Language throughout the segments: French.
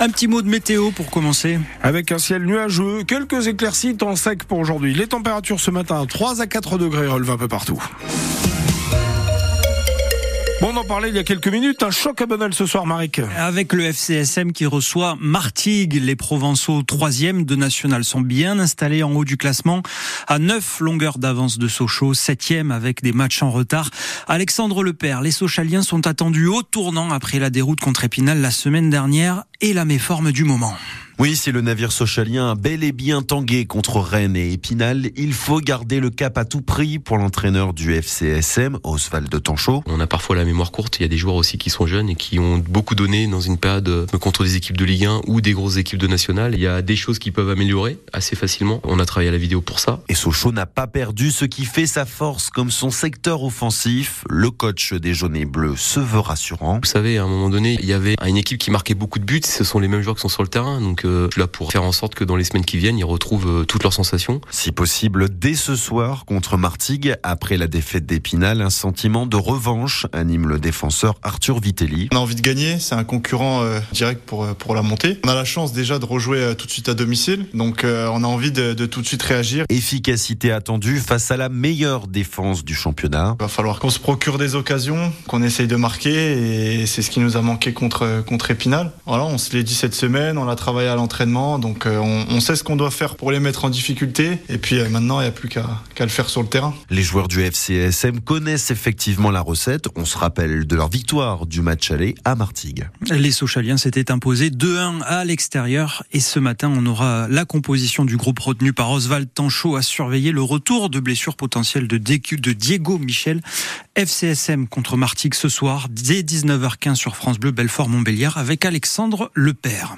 Un petit mot de météo pour commencer. Avec un ciel nuageux, quelques éclaircies, temps sec pour aujourd'hui. Les températures ce matin, 3 à 4 degrés relevent un peu partout. Bon, on en parlait il y a quelques minutes. Un choc à Bonal ce soir, Marek. Avec le FCSM qui reçoit Martigues, les Provençaux troisième de national sont bien installés en haut du classement à 9 longueurs d'avance de Sochaux, septième avec des matchs en retard. Alexandre Lepère, les Sochaliens sont attendus au tournant après la déroute contre Épinal la semaine dernière et la méforme du moment. Oui, c'est le navire socialien bel et bien tangué contre Rennes et Épinal. Il faut garder le cap à tout prix pour l'entraîneur du FCSM, Oswald Tanchot. On a parfois la mémoire courte. Il y a des joueurs aussi qui sont jeunes et qui ont beaucoup donné dans une période euh, contre des équipes de Ligue 1 ou des grosses équipes de National. Il y a des choses qui peuvent améliorer assez facilement. On a travaillé à la vidéo pour ça. Et Sochaux n'a pas perdu ce qui fait sa force comme son secteur offensif. Le coach des jaunes et bleus se veut rassurant. Vous savez, à un moment donné, il y avait une équipe qui marquait beaucoup de buts. Ce sont les mêmes joueurs qui sont sur le terrain. Donc, euh, là pour faire en sorte que dans les semaines qui viennent, ils retrouvent euh, toutes leurs sensations. Si possible, dès ce soir contre Martigues, après la défaite d'Épinal, un sentiment de revanche anime le défenseur Arthur Vitelli. On a envie de gagner, c'est un concurrent euh, direct pour, euh, pour la montée. On a la chance déjà de rejouer tout de suite à domicile, donc on a envie de, de tout de suite réagir. Efficacité attendue face à la meilleure défense du championnat. Il va falloir qu'on se procure des occasions, qu'on essaye de marquer, et c'est ce qui nous a manqué contre, contre Épinal. Voilà, on se l'est dit cette semaine, on l'a travaillé à l'entraînement, donc euh, on, sait ce qu'on doit faire pour les mettre en difficulté. Et puis euh, maintenant, il n'y a plus qu'à le faire sur le terrain. Les joueurs du FCSM connaissent effectivement la recette. On se rappelle de leur victoire du match aller à Martigues. Les Sochaliens s'étaient imposés 2-1 à l'extérieur. Et ce matin, on aura la composition du groupe retenu par Oswald Tanchot à surveiller le retour de blessures potentielles de, de Diego Michel. FCSM contre Martigues ce soir, dès 19h15 sur France Bleu Belfort-Montbéliard avec Alexandre Lepère.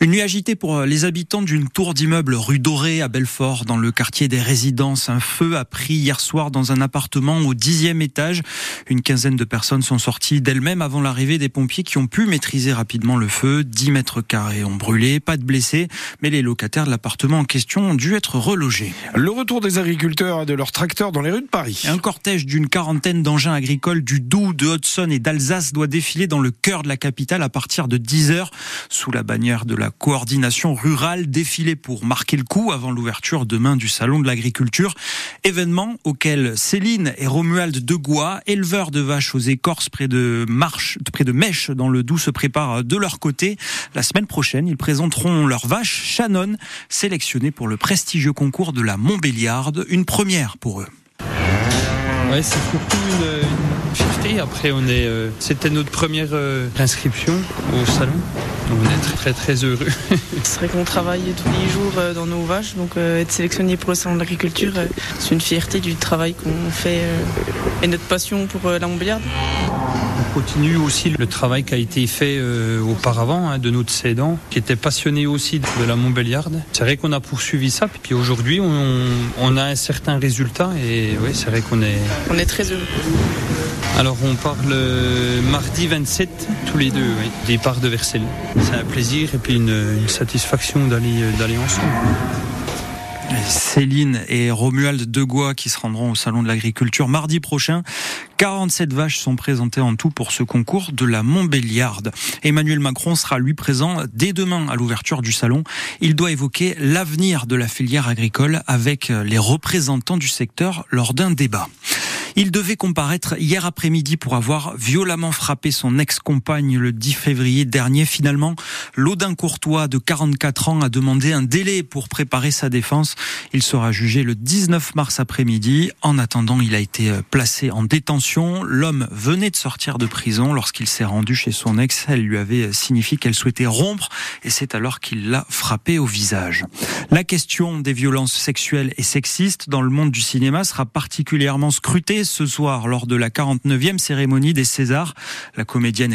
Une nuit agitée pour euh, les habitants d'une tour d'immeuble rue Dorée à Belfort, dans le quartier des résidences. Un feu a pris hier soir dans un appartement au dixième étage. Une quinzaine de personnes sont sorties d'elles-mêmes avant l'arrivée des pompiers qui ont pu maîtriser rapidement le feu. 10 mètres carrés ont brûlé, pas de blessés, mais les locataires de l'appartement en question ont dû être relogés. Le retour des agriculteurs et de leurs tracteurs dans les rues de Paris. Un cortège d'une quarantaine d'engins agricoles du Doubs, de Hudson et d'Alsace doit défiler dans le cœur de la capitale à partir de 10 heures sous la bannière de la coordination rurale défilé pour marquer le coup avant l'ouverture demain du salon de l'agriculture. Événement auquel Céline et Romuald Degois, éleveurs de vaches aux écorces près de Marche, près de Mèche dans le Doubs, se préparent de leur côté. La semaine prochaine, ils présenteront leur vache Shannon, sélectionnée pour le prestigieux concours de la Montbéliarde, une première pour eux. Ouais, c'est surtout une, fierté. Après, on est, euh, c'était notre première euh, inscription au salon. On est très très heureux. C'est vrai qu'on travaille tous les jours euh, dans nos vaches, donc euh, être sélectionné pour le salon de l'agriculture, euh, c'est une fierté du travail qu'on fait et notre passion pour la Montbéliarde. On continue aussi le travail qui a été fait auparavant hein, de notre cédant, qui était passionné aussi de la Montbéliarde. C'est vrai qu'on a poursuivi ça, puis aujourd'hui on, on, a un certain résultat et oui, c'est vrai qu'on est... On est très heureux. Alors on part le mardi 27, tous les deux, oui, départ de Versailles. C'est un plaisir et puis une, satisfaction d'aller d'aller ensemble. Céline et Romuald Degois qui se rendront au Salon de l'Agriculture mardi prochain. 47 vaches sont présentées en tout pour ce concours de la Montbéliarde. Emmanuel Macron sera lui présent dès demain à l'ouverture du salon. Il doit évoquer l'avenir de la filière agricole avec les représentants du secteur lors d'un débat. Il devait comparaître hier après-midi pour avoir violemment frappé son ex-compagne le 10 février dernier. Finalement, Laudin Courtois, de 44 ans, a demandé un délai pour préparer sa défense. Il sera jugé le 19 mars après-midi. En attendant, il a été euh, placé en détention. L'homme venait de sortir de prison lorsqu'il s'est rendu chez son ex. Elle lui avait signifié qu'elle souhaitait rompre et c'est alors qu'il l'a frappé au visage. La question des violences sexuelles et sexistes dans le monde du cinéma sera particulièrement scrutée ce soir lors de la 49e cérémonie des Césars. La comédienne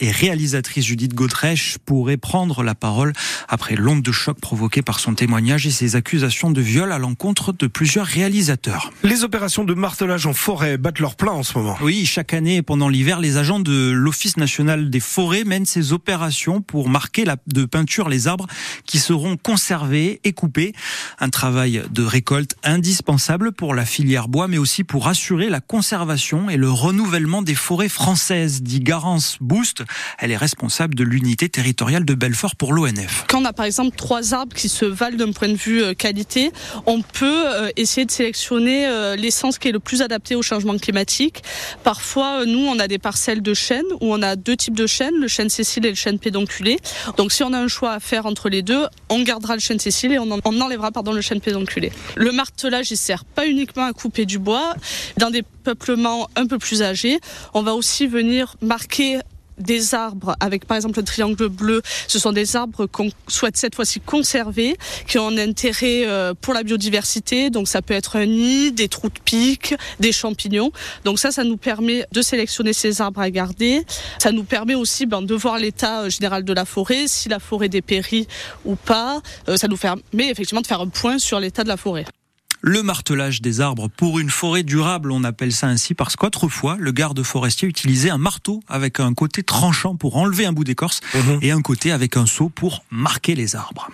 et réalisatrice Judith Godrèche pourrait prendre la parole après l'onde de choc provoquée par son témoignage et ses accusations de viol à l'encontre de plusieurs réalisateurs. Les opérations de martelage en forêt battent leur plein en ce moment. Oui, chaque année pendant l'hiver, les agents de l'Office national des forêts mènent ces opérations pour marquer la, de peinture les arbres qui seront conservés et et coupés. Un travail de récolte indispensable pour la filière bois, mais aussi pour assurer la conservation et le renouvellement des forêts françaises, dit Garance Boost. Elle est responsable de l'unité territoriale de Belfort pour l'ONF. Quand on a par exemple trois arbres qui se valent d'un point de vue euh, qualité, on peut euh, essayer de sélectionner euh, l'essence qui est le plus adapté au changement climatique. Parfois, nous, on a des parcelles de chênes où on a deux types de chênes, le chêne Cécile et le chêne pédonculé. Donc si on a un choix à faire entre les deux, on gardera le chêne Cécile et on, enlèvera pardon, le chêne pédonculé. Le martelage, il sert pas uniquement à couper du bois. Dans des peuplements un peu plus âgés, on va aussi venir marquer des arbres avec par exemple le triangle bleu. Ce sont des arbres qu'on souhaite cette fois-ci conserver, qui ont un intérêt euh, pour la biodiversité. Donc ça peut être un nid, des trous de pique, des champignons. Donc ça, ça nous permet de sélectionner ces arbres à garder. Ça nous permet aussi ben, de voir l'état euh, général de la forêt, si la forêt dépérit ou pas. Euh, ça nous permet effectivement de faire un point sur l'état de la forêt le martelage des arbres pour une forêt durable. On appelle ça ainsi parce qu'autrefois, le garde forestier utilisait un marteau avec un côté tranchant pour enlever un bout d'écorce mhm. et un côté avec un seau pour marquer les arbres.